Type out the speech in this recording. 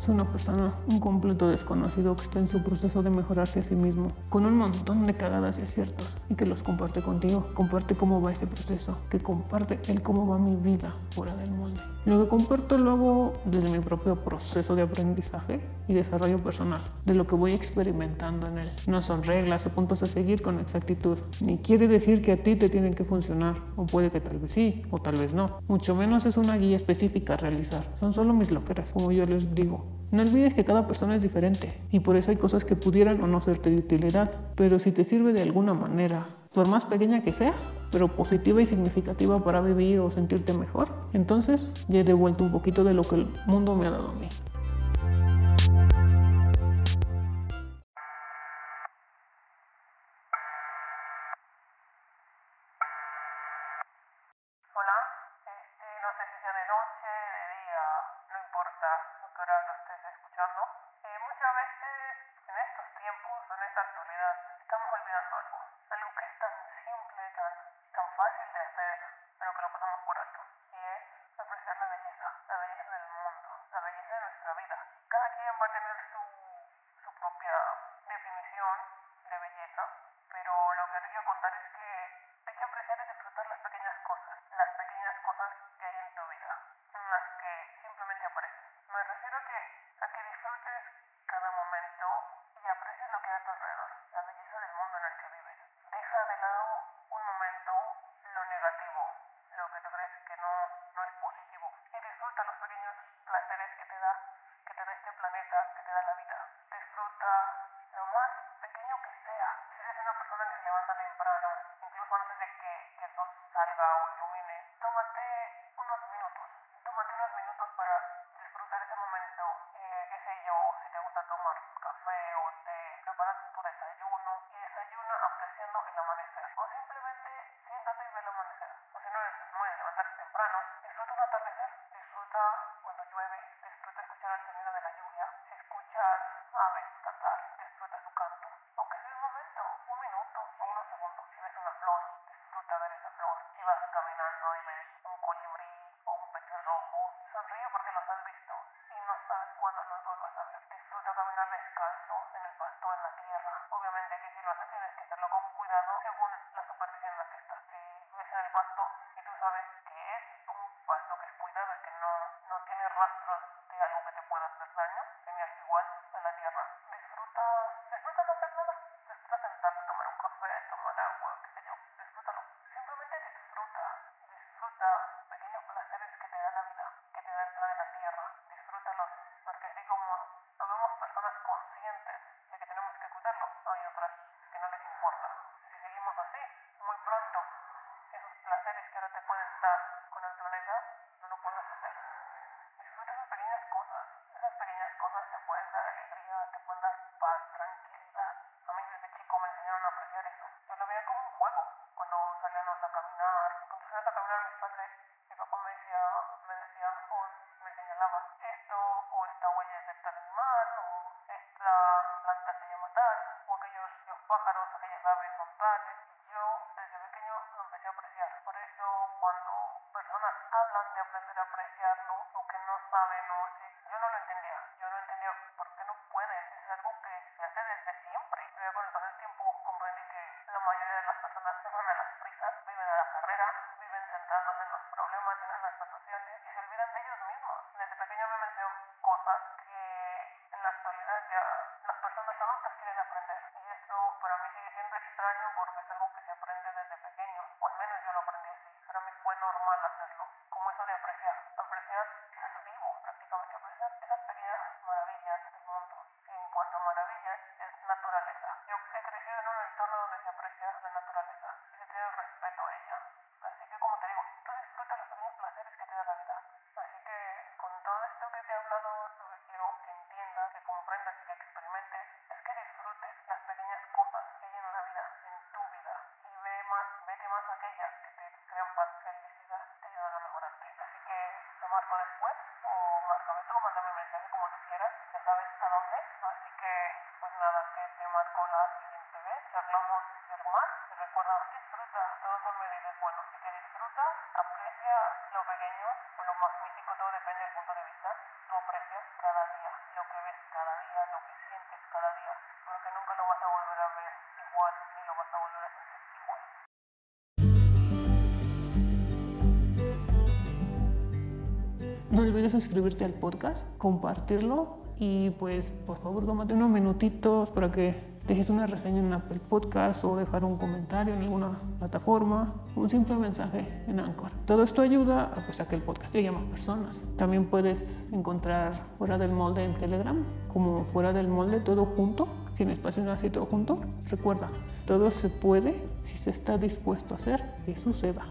Es una persona, un completo desconocido que está en su proceso de mejorarse a sí mismo, con un montón de cagadas y aciertos, y que los comparte contigo. Comparte cómo va ese proceso, que comparte el cómo va mi vida fuera del molde. Lo que comparto lo hago desde mi propio proceso de aprendizaje y desarrollo personal, de lo que voy experimentando en él. No son reglas o puntos a seguir con exactitud, ni quiere decir que a ti te tienen que funcionar, o puede que tal vez sí, o tal vez no. Mucho menos es una guía específica a realizar, son solo mis loqueras, como yo les digo. No olvides que cada persona es diferente y por eso hay cosas que pudieran o no serte de utilidad, pero si te sirve de alguna manera, por más pequeña que sea, pero positiva y significativa para vivir o sentirte mejor, entonces ya he devuelto un poquito de lo que el mundo me ha dado a mí. Hola, este, no sé si de noche, día, no importa qué hora lo estés escuchando. Eh, muchas veces en estos tiempos, en esta actualidad, estamos olvidando algo. Algo que es tan simple, tan, tan fácil de hacer, pero que lo pasamos por alto. Y es apreciar la belleza, la belleza del mundo, la belleza de nuestra vida. Cada quien va a tener su, su propia definición de belleza, pero lo que te quiero contar es que hay que apreciar y disfrutar las pequeñas cosas, las pequeñas cosas que hay en tu vida, las que simplemente aparecen. Me refiero a que, a que disfrutes cada momento y aprecies lo que hay a tu alrededor, la belleza del mundo en el que vives. Deja de lado un momento lo negativo, lo que tú crees que no, no es positivo y disfruta los pequeños placeres que te da, que te da este planeta, que te da la vida. Disfruta lo más pequeño que sea. Si eres una persona que se levanta temprano, incluso antes de que, que el sol salga o ilumine, tómate unos minutos. Tómate unos minutos para disfrutar ese momento. Eh, qué sé yo, si te gusta tomar café o té, prepara tu apreciando el amanecer. O simplemente siéntate y ve el amanecer. O si no eres muy levantarte temprano, disfruta un atardecer. Disfruta cuando llueve, disfruta escuchar el sonido de la lluvia. Si escuchas aves cantar, disfruta su canto. Aunque sea un momento, un minuto o unos segundos. Si ves una flor, disfruta ver esa flor. Si vas caminando y ves un colibrí o un petirrojo, sonríe porque los has visto y no sabes cuándo los vuelvas a ver. Disfruta caminar descalzo y tú sabes que es un pasto que es cuidado y que no, no tiene rastros de algo que te pueda hacer daño, genial, igual salíamos a caminar, cuando salíamos a caminar mis padres, mi papá me decía, me decía, o me señalaba, esto o esta huella es de tal animal, o esta planta se llama tal, o aquellos los pájaros, aquellas aves son tales. Yo desde pequeño lo empecé a apreciar. Por eso cuando personas hablan de aprender a apreciarlo o que no saben o yo no lo entendía. Yo no entendía por qué no pueden. Es algo que se hace desde siempre. Pero con el paso del tiempo comprendí que la mayoría de las personas se van a las centrándose en los problemas, en las situaciones y se olvidan de ellos mismos. Desde pequeño me mencionó cosas que en la actualidad ya las personas adultas quieren aprender. Y eso para mí sigue siendo extraño porque es algo que se aprende desde pequeño. O al menos yo lo aprendí así. Para mí fue normal hacerlo. Te he hablado, lo que quiero que entiendas, que comprendas y que experimentes es que disfrutes las pequeñas cosas que hay en la vida, en tu vida. Y ve más, vete más aquellas que te crean felicidad, te ayudan a mejorarte. Así que te marco después o márcame tú, mándame un mensaje como tú quieras, ya sabes a dónde. Así que pues nada, que te marco la siguiente vez, charlamos de algo más. Y recuerda, disfruta, todo con medida es bueno. Así que disfruta, aprecia lo pequeño o lo magnífico, todo depende del punto de vista cada día, lo que ves cada día, lo que sientes cada día, porque nunca lo vas a volver a ver igual, ni lo vas a volver a sentir igual. No olvides suscribirte al podcast, compartirlo y pues por favor tómate unos minutitos para que dejes una reseña en Apple Podcast o dejar un comentario en alguna plataforma, un simple mensaje en Anchor. Todo esto ayuda a, pues, a que el podcast llegue a más personas. También puedes encontrar fuera del molde en Telegram, como fuera del molde todo junto, sin espacio así todo junto. Recuerda, todo se puede si se está dispuesto a hacer que suceda.